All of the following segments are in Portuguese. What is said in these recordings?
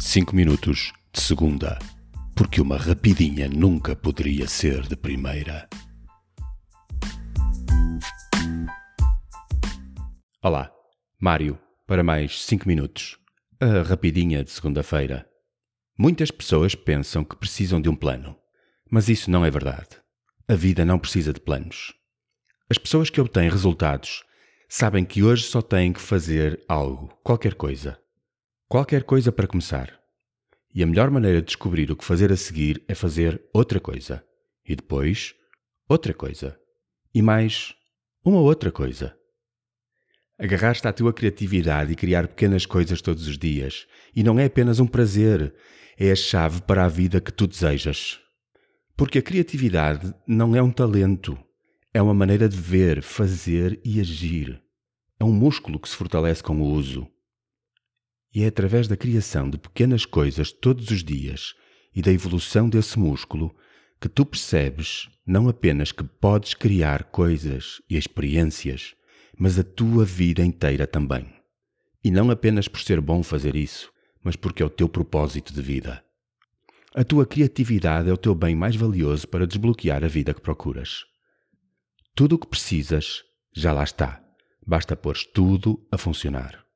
5 minutos de segunda, porque uma rapidinha nunca poderia ser de primeira. Olá, Mário, para mais 5 minutos. A rapidinha de segunda-feira. Muitas pessoas pensam que precisam de um plano, mas isso não é verdade. A vida não precisa de planos. As pessoas que obtêm resultados sabem que hoje só têm que fazer algo, qualquer coisa. Qualquer coisa para começar. E a melhor maneira de descobrir o que fazer a seguir é fazer outra coisa. E depois, outra coisa. E mais, uma outra coisa. Agarrar-te à tua criatividade e criar pequenas coisas todos os dias. E não é apenas um prazer, é a chave para a vida que tu desejas. Porque a criatividade não é um talento, é uma maneira de ver, fazer e agir. É um músculo que se fortalece com o uso. E é através da criação de pequenas coisas todos os dias e da evolução desse músculo que tu percebes não apenas que podes criar coisas e experiências, mas a tua vida inteira também. E não apenas por ser bom fazer isso, mas porque é o teu propósito de vida. A tua criatividade é o teu bem mais valioso para desbloquear a vida que procuras. Tudo o que precisas já lá está. Basta pôr tudo a funcionar.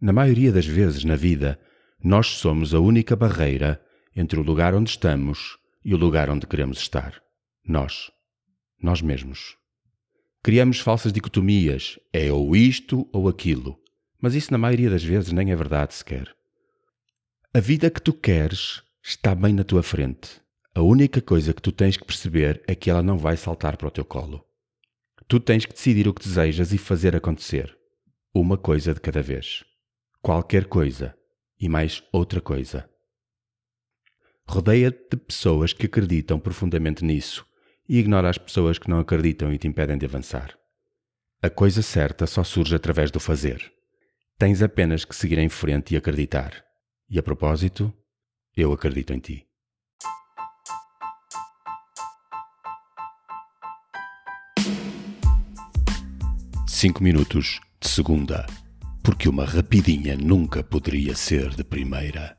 Na maioria das vezes na vida, nós somos a única barreira entre o lugar onde estamos e o lugar onde queremos estar. Nós. Nós mesmos. Criamos falsas dicotomias, é ou isto ou aquilo, mas isso na maioria das vezes nem é verdade sequer. A vida que tu queres está bem na tua frente. A única coisa que tu tens que perceber é que ela não vai saltar para o teu colo. Tu tens que decidir o que desejas e fazer acontecer. Uma coisa de cada vez. Qualquer coisa. E mais outra coisa. Rodeia-te de pessoas que acreditam profundamente nisso e ignora as pessoas que não acreditam e te impedem de avançar. A coisa certa só surge através do fazer. Tens apenas que seguir em frente e acreditar. E a propósito, eu acredito em ti. 5 minutos de segunda, porque uma rapidinha nunca poderia ser de primeira.